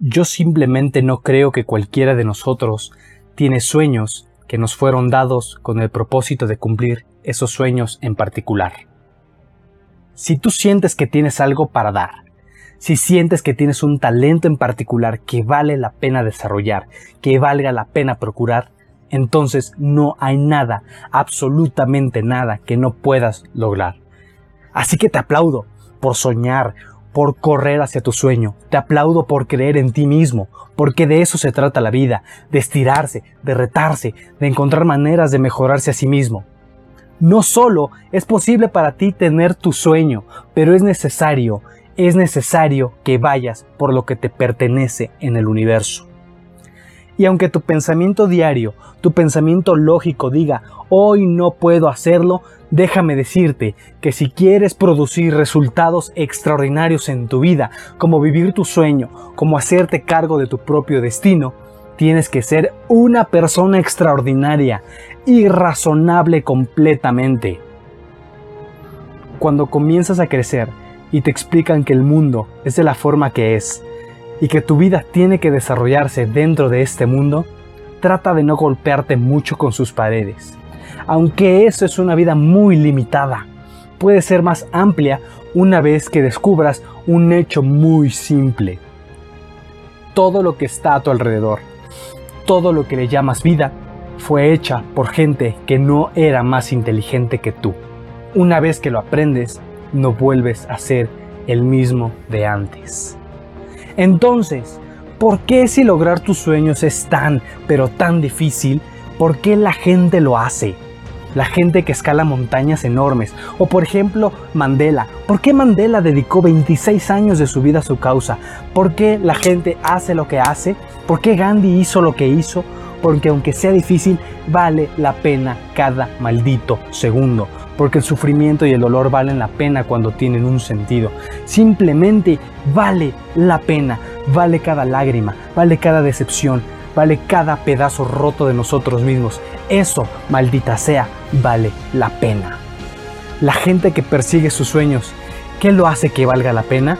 Yo simplemente no creo que cualquiera de nosotros tiene sueños que nos fueron dados con el propósito de cumplir esos sueños en particular. Si tú sientes que tienes algo para dar, si sientes que tienes un talento en particular que vale la pena desarrollar, que valga la pena procurar, entonces no hay nada, absolutamente nada que no puedas lograr. Así que te aplaudo por soñar, por correr hacia tu sueño. Te aplaudo por creer en ti mismo, porque de eso se trata la vida, de estirarse, de retarse, de encontrar maneras de mejorarse a sí mismo. No solo es posible para ti tener tu sueño, pero es necesario, es necesario que vayas por lo que te pertenece en el universo. Y aunque tu pensamiento diario, tu pensamiento lógico diga, hoy no puedo hacerlo, déjame decirte que si quieres producir resultados extraordinarios en tu vida, como vivir tu sueño, como hacerte cargo de tu propio destino, tienes que ser una persona extraordinaria, irrazonable completamente. Cuando comienzas a crecer y te explican que el mundo es de la forma que es, y que tu vida tiene que desarrollarse dentro de este mundo, trata de no golpearte mucho con sus paredes. Aunque eso es una vida muy limitada, puede ser más amplia una vez que descubras un hecho muy simple. Todo lo que está a tu alrededor, todo lo que le llamas vida, fue hecha por gente que no era más inteligente que tú. Una vez que lo aprendes, no vuelves a ser el mismo de antes. Entonces, ¿por qué si lograr tus sueños es tan, pero tan difícil, por qué la gente lo hace? La gente que escala montañas enormes. O por ejemplo, Mandela. ¿Por qué Mandela dedicó 26 años de su vida a su causa? ¿Por qué la gente hace lo que hace? ¿Por qué Gandhi hizo lo que hizo? Porque aunque sea difícil, vale la pena cada maldito segundo porque el sufrimiento y el dolor valen la pena cuando tienen un sentido. Simplemente vale la pena, vale cada lágrima, vale cada decepción, vale cada pedazo roto de nosotros mismos. Eso, maldita sea, vale la pena. La gente que persigue sus sueños, ¿qué lo hace que valga la pena?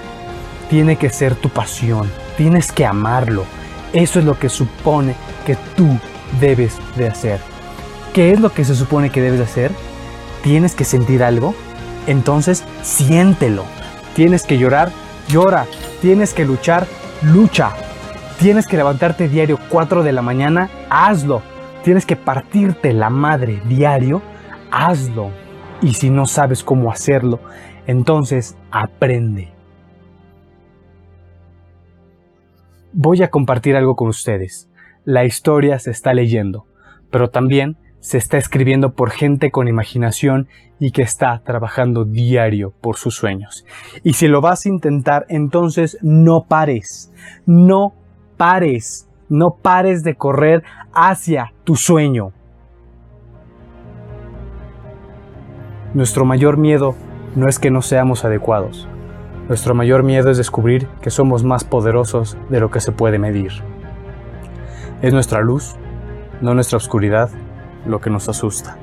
Tiene que ser tu pasión, tienes que amarlo. Eso es lo que supone que tú debes de hacer. ¿Qué es lo que se supone que debes de hacer? Tienes que sentir algo, entonces siéntelo. Tienes que llorar, llora. Tienes que luchar, lucha. Tienes que levantarte diario 4 de la mañana, hazlo. Tienes que partirte la madre diario, hazlo. Y si no sabes cómo hacerlo, entonces aprende. Voy a compartir algo con ustedes. La historia se está leyendo, pero también se está escribiendo por gente con imaginación y que está trabajando diario por sus sueños. Y si lo vas a intentar, entonces no pares, no pares, no pares de correr hacia tu sueño. Nuestro mayor miedo no es que no seamos adecuados. Nuestro mayor miedo es descubrir que somos más poderosos de lo que se puede medir. Es nuestra luz, no nuestra oscuridad, lo que nos asusta.